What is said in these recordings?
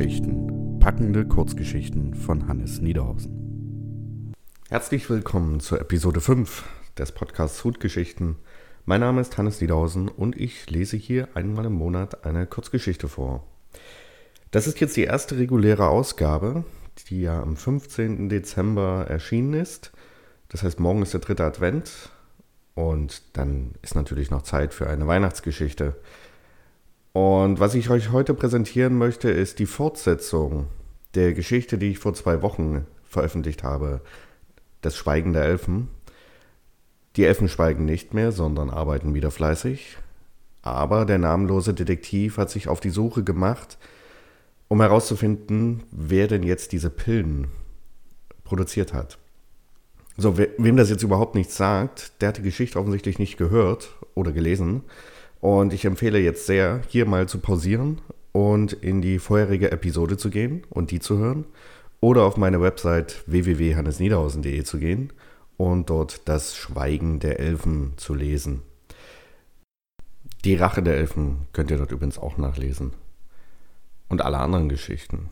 Hutgeschichten. Packende Kurzgeschichten von Hannes Niederhausen. Herzlich willkommen zur Episode 5 des Podcasts Hutgeschichten. Mein Name ist Hannes Niederhausen und ich lese hier einmal im Monat eine Kurzgeschichte vor. Das ist jetzt die erste reguläre Ausgabe, die ja am 15. Dezember erschienen ist. Das heißt, morgen ist der dritte Advent und dann ist natürlich noch Zeit für eine Weihnachtsgeschichte. Und was ich euch heute präsentieren möchte, ist die Fortsetzung der Geschichte, die ich vor zwei Wochen veröffentlicht habe, das Schweigen der Elfen. Die Elfen schweigen nicht mehr, sondern arbeiten wieder fleißig. Aber der namenlose Detektiv hat sich auf die Suche gemacht, um herauszufinden, wer denn jetzt diese Pillen produziert hat. So, wem das jetzt überhaupt nichts sagt, der hat die Geschichte offensichtlich nicht gehört oder gelesen. Und ich empfehle jetzt sehr, hier mal zu pausieren und in die vorherige Episode zu gehen und die zu hören. Oder auf meine Website www.hannesniederhausen.de zu gehen und dort das Schweigen der Elfen zu lesen. Die Rache der Elfen könnt ihr dort übrigens auch nachlesen. Und alle anderen Geschichten,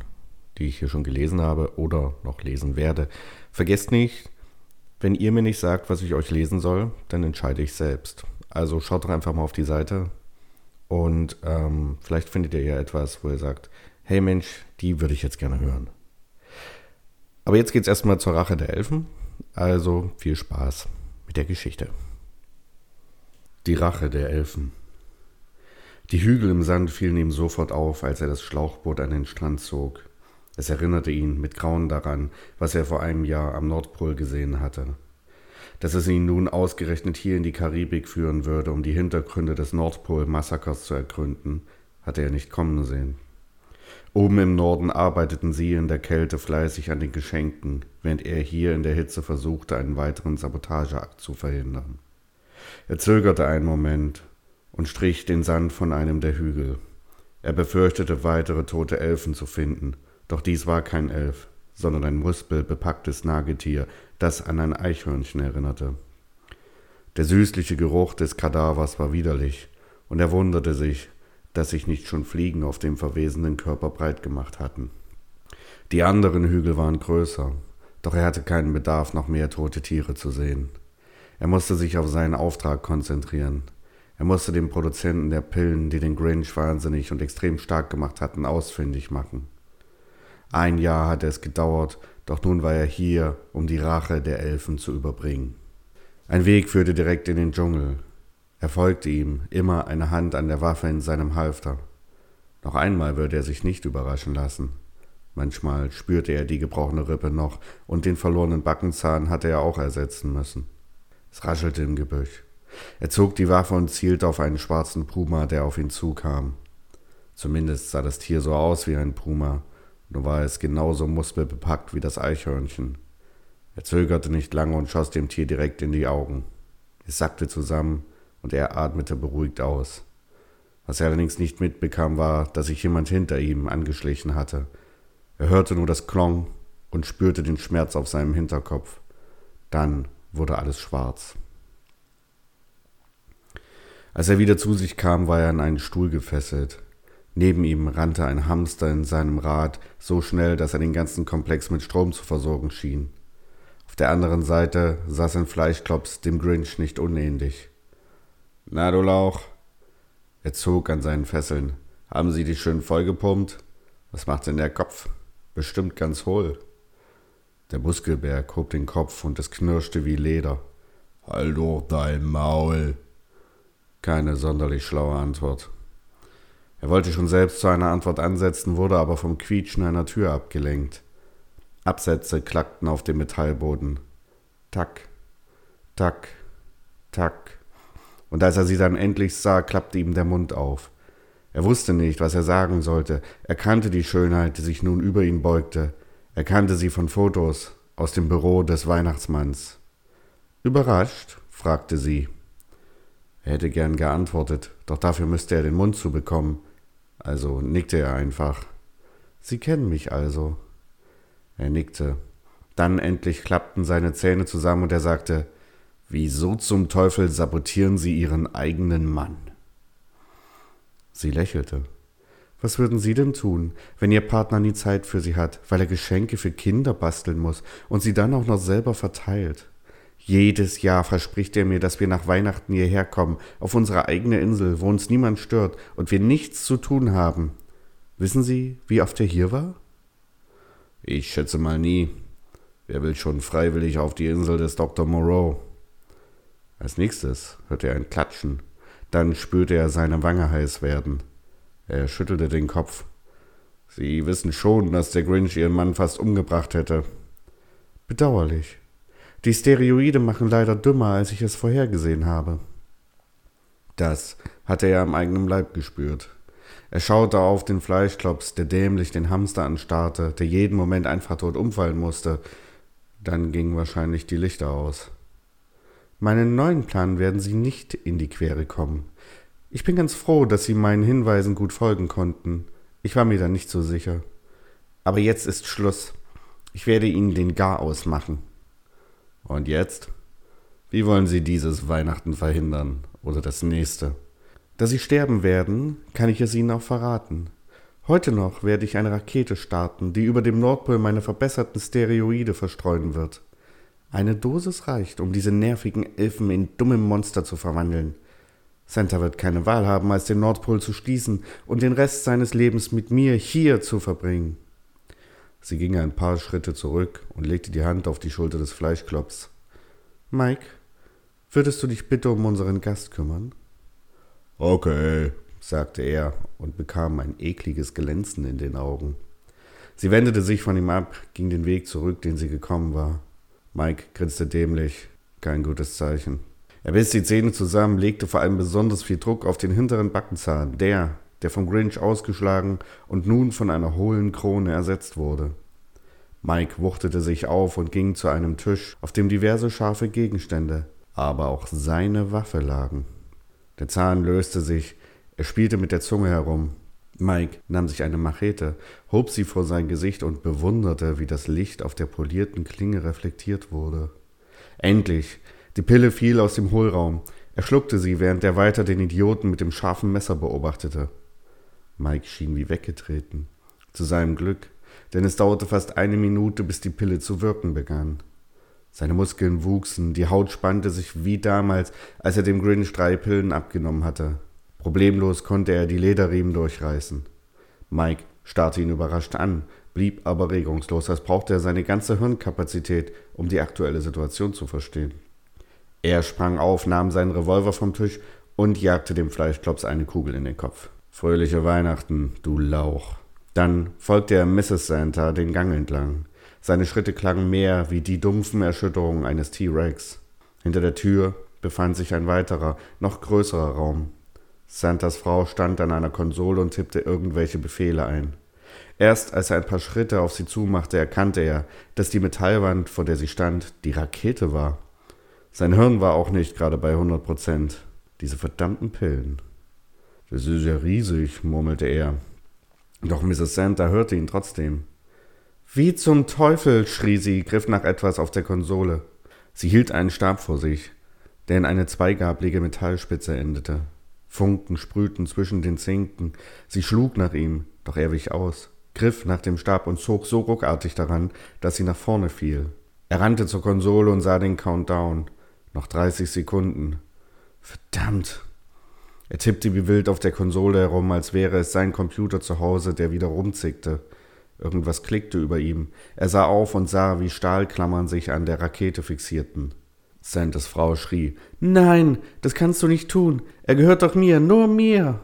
die ich hier schon gelesen habe oder noch lesen werde. Vergesst nicht, wenn ihr mir nicht sagt, was ich euch lesen soll, dann entscheide ich selbst. Also schaut doch einfach mal auf die Seite und ähm, vielleicht findet ihr ja etwas, wo ihr sagt, hey Mensch, die würde ich jetzt gerne hören. Aber jetzt geht es erstmal zur Rache der Elfen. Also viel Spaß mit der Geschichte. Die Rache der Elfen. Die Hügel im Sand fielen ihm sofort auf, als er das Schlauchboot an den Strand zog. Es erinnerte ihn mit Grauen daran, was er vor einem Jahr am Nordpol gesehen hatte dass es ihn nun ausgerechnet hier in die Karibik führen würde, um die Hintergründe des Nordpol-Massakers zu ergründen, hatte er nicht kommen sehen. Oben im Norden arbeiteten sie in der Kälte fleißig an den Geschenken, während er hier in der Hitze versuchte, einen weiteren Sabotageakt zu verhindern. Er zögerte einen Moment und strich den Sand von einem der Hügel. Er befürchtete, weitere tote Elfen zu finden, doch dies war kein Elf, sondern ein muspelbepacktes Nagetier, das an ein Eichhörnchen erinnerte. Der süßliche Geruch des Kadavers war widerlich, und er wunderte sich, dass sich nicht schon Fliegen auf dem verwesenden Körper breit gemacht hatten. Die anderen Hügel waren größer, doch er hatte keinen Bedarf, noch mehr tote Tiere zu sehen. Er musste sich auf seinen Auftrag konzentrieren. Er musste den Produzenten der Pillen, die den Grinch wahnsinnig und extrem stark gemacht hatten, ausfindig machen. Ein Jahr hatte es gedauert, doch nun war er hier, um die Rache der Elfen zu überbringen. Ein Weg führte direkt in den Dschungel. Er folgte ihm, immer eine Hand an der Waffe in seinem Halfter. Noch einmal würde er sich nicht überraschen lassen. Manchmal spürte er die gebrochene Rippe noch, und den verlorenen Backenzahn hatte er auch ersetzen müssen. Es raschelte im Gebüsch. Er zog die Waffe und zielte auf einen schwarzen Puma, der auf ihn zukam. Zumindest sah das Tier so aus wie ein Puma, nur war es genauso muskelbepackt wie das Eichhörnchen. Er zögerte nicht lange und schoss dem Tier direkt in die Augen. Es sackte zusammen und er atmete beruhigt aus. Was er allerdings nicht mitbekam, war, dass sich jemand hinter ihm angeschlichen hatte. Er hörte nur das Klong und spürte den Schmerz auf seinem Hinterkopf. Dann wurde alles schwarz. Als er wieder zu sich kam, war er an einen Stuhl gefesselt. Neben ihm rannte ein Hamster in seinem Rad so schnell, dass er den ganzen Komplex mit Strom zu versorgen schien. Auf der anderen Seite saß ein Fleischklops dem Grinch nicht unähnlich. Na, du Lauch? Er zog an seinen Fesseln. Haben Sie dich schön vollgepumpt? Was macht denn der Kopf? Bestimmt ganz hohl. Der Muskelberg hob den Kopf und es knirschte wie Leder. Halt doch dein Maul. Keine sonderlich schlaue Antwort. Er wollte schon selbst zu einer Antwort ansetzen, wurde aber vom Quietschen einer Tür abgelenkt. Absätze klackten auf dem Metallboden. Tack, tack, tack. Und als er sie dann endlich sah, klappte ihm der Mund auf. Er wusste nicht, was er sagen sollte. Er kannte die Schönheit, die sich nun über ihn beugte. Er kannte sie von Fotos aus dem Büro des Weihnachtsmanns. Überrascht? fragte sie. Er hätte gern geantwortet, doch dafür müsste er den Mund zubekommen. Also nickte er einfach. Sie kennen mich also. Er nickte. Dann endlich klappten seine Zähne zusammen und er sagte, Wieso zum Teufel sabotieren Sie Ihren eigenen Mann? Sie lächelte. Was würden Sie denn tun, wenn Ihr Partner nie Zeit für Sie hat, weil er Geschenke für Kinder basteln muss und sie dann auch noch selber verteilt? Jedes Jahr verspricht er mir, dass wir nach Weihnachten hierher kommen, auf unsere eigene Insel, wo uns niemand stört und wir nichts zu tun haben. Wissen Sie, wie oft er hier war? Ich schätze mal nie. Wer will schon freiwillig auf die Insel des Dr. Moreau? Als nächstes hörte er ein Klatschen. Dann spürte er seine Wange heiß werden. Er schüttelte den Kopf. Sie wissen schon, dass der Grinch Ihren Mann fast umgebracht hätte. Bedauerlich. Die Steroide machen leider dümmer, als ich es vorhergesehen habe. Das hatte er am eigenen Leib gespürt. Er schaute auf den Fleischklops, der dämlich den Hamster anstarrte, der jeden Moment einfach tot umfallen musste. Dann gingen wahrscheinlich die Lichter aus. Meinen neuen Plan werden Sie nicht in die Quere kommen. Ich bin ganz froh, dass Sie meinen Hinweisen gut folgen konnten. Ich war mir da nicht so sicher. Aber jetzt ist Schluss. Ich werde Ihnen den Garaus machen. Und jetzt? Wie wollen Sie dieses Weihnachten verhindern oder das nächste? Dass Sie sterben werden, kann ich es Ihnen auch verraten. Heute noch werde ich eine Rakete starten, die über dem Nordpol meine verbesserten Steroide verstreuen wird. Eine Dosis reicht, um diese nervigen Elfen in dumme Monster zu verwandeln. Santa wird keine Wahl haben, als den Nordpol zu schließen und den Rest seines Lebens mit mir hier zu verbringen. Sie ging ein paar Schritte zurück und legte die Hand auf die Schulter des Fleischklops. Mike, würdest du dich bitte um unseren Gast kümmern? Okay, sagte er und bekam ein ekliges Glänzen in den Augen. Sie wendete sich von ihm ab, ging den Weg zurück, den sie gekommen war. Mike grinste dämlich. Kein gutes Zeichen. Er biss die Zähne zusammen, legte vor allem besonders viel Druck auf den hinteren Backenzahn, der, der vom Grinch ausgeschlagen und nun von einer hohlen Krone ersetzt wurde. Mike wuchtete sich auf und ging zu einem Tisch, auf dem diverse scharfe Gegenstände, aber auch seine Waffe lagen. Der Zahn löste sich, er spielte mit der Zunge herum. Mike nahm sich eine Machete, hob sie vor sein Gesicht und bewunderte, wie das Licht auf der polierten Klinge reflektiert wurde. Endlich die Pille fiel aus dem Hohlraum. Er schluckte sie, während er weiter den Idioten mit dem scharfen Messer beobachtete. Mike schien wie weggetreten. Zu seinem Glück, denn es dauerte fast eine Minute, bis die Pille zu wirken begann. Seine Muskeln wuchsen, die Haut spannte sich wie damals, als er dem Grinch drei Pillen abgenommen hatte. Problemlos konnte er die Lederriemen durchreißen. Mike starrte ihn überrascht an, blieb aber regungslos, als brauchte er seine ganze Hirnkapazität, um die aktuelle Situation zu verstehen. Er sprang auf, nahm seinen Revolver vom Tisch und jagte dem Fleischklops eine Kugel in den Kopf. Fröhliche Weihnachten, du Lauch. Dann folgte er Mrs. Santa den Gang entlang. Seine Schritte klangen mehr wie die dumpfen Erschütterungen eines T-Rex. Hinter der Tür befand sich ein weiterer, noch größerer Raum. Santas Frau stand an einer Konsole und tippte irgendwelche Befehle ein. Erst als er ein paar Schritte auf sie zumachte, erkannte er, dass die Metallwand, vor der sie stand, die Rakete war. Sein Hirn war auch nicht gerade bei 100 Prozent. Diese verdammten Pillen. Das ist ja riesig, murmelte er. Doch Mrs. Santa hörte ihn trotzdem. Wie zum Teufel, schrie sie, griff nach etwas auf der Konsole. Sie hielt einen Stab vor sich, der in eine zweigablige Metallspitze endete. Funken sprühten zwischen den Zinken. Sie schlug nach ihm, doch er wich aus, griff nach dem Stab und zog so ruckartig daran, dass sie nach vorne fiel. Er rannte zur Konsole und sah den Countdown. Noch 30 Sekunden. Verdammt. Er tippte wie wild auf der Konsole herum, als wäre es sein Computer zu Hause, der wieder rumzickte. Irgendwas klickte über ihm. Er sah auf und sah, wie Stahlklammern sich an der Rakete fixierten. Santas Frau schrie: Nein, das kannst du nicht tun. Er gehört doch mir, nur mir.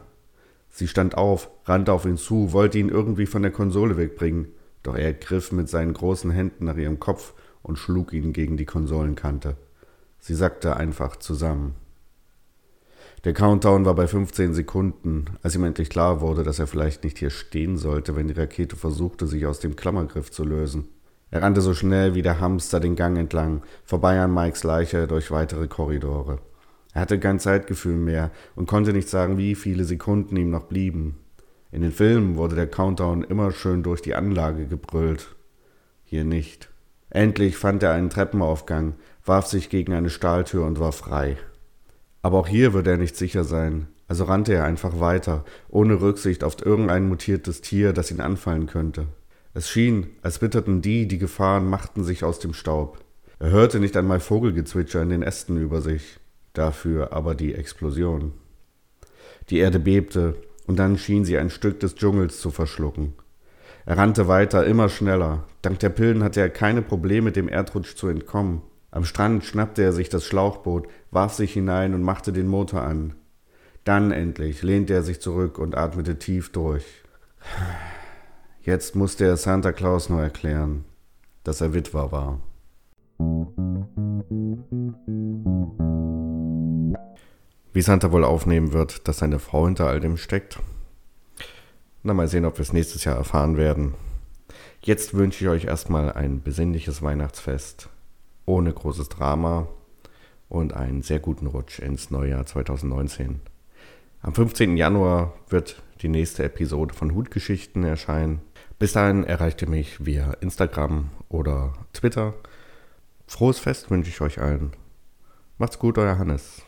Sie stand auf, rannte auf ihn zu, wollte ihn irgendwie von der Konsole wegbringen, doch er griff mit seinen großen Händen nach ihrem Kopf und schlug ihn gegen die Konsolenkante. Sie sackte einfach zusammen. Der Countdown war bei 15 Sekunden, als ihm endlich klar wurde, dass er vielleicht nicht hier stehen sollte, wenn die Rakete versuchte, sich aus dem Klammergriff zu lösen. Er rannte so schnell wie der Hamster den Gang entlang, vorbei an Mikes Leiche durch weitere Korridore. Er hatte kein Zeitgefühl mehr und konnte nicht sagen, wie viele Sekunden ihm noch blieben. In den Filmen wurde der Countdown immer schön durch die Anlage gebrüllt. Hier nicht. Endlich fand er einen Treppenaufgang, warf sich gegen eine Stahltür und war frei. Aber auch hier würde er nicht sicher sein. also rannte er einfach weiter, ohne Rücksicht auf irgendein mutiertes Tier, das ihn anfallen könnte. Es schien, als witterten die, die Gefahren machten sich aus dem Staub. Er hörte nicht einmal Vogelgezwitscher in den Ästen über sich, dafür aber die Explosion. Die Erde bebte, und dann schien sie ein Stück des Dschungels zu verschlucken. Er rannte weiter, immer schneller. Dank der Pillen hatte er keine Probleme, dem Erdrutsch zu entkommen. Am Strand schnappte er sich das Schlauchboot, warf sich hinein und machte den Motor an. Dann endlich lehnte er sich zurück und atmete tief durch. Jetzt musste er Santa Claus nur erklären, dass er Witwer war. Wie Santa wohl aufnehmen wird, dass seine Frau hinter all dem steckt? Na, mal sehen, ob wir es nächstes Jahr erfahren werden. Jetzt wünsche ich euch erstmal ein besinnliches Weihnachtsfest ohne großes Drama und einen sehr guten Rutsch ins Neujahr 2019. Am 15. Januar wird die nächste Episode von Hutgeschichten erscheinen. Bis dahin erreicht ihr mich via Instagram oder Twitter. Frohes Fest wünsche ich euch allen. Macht's gut, euer Hannes.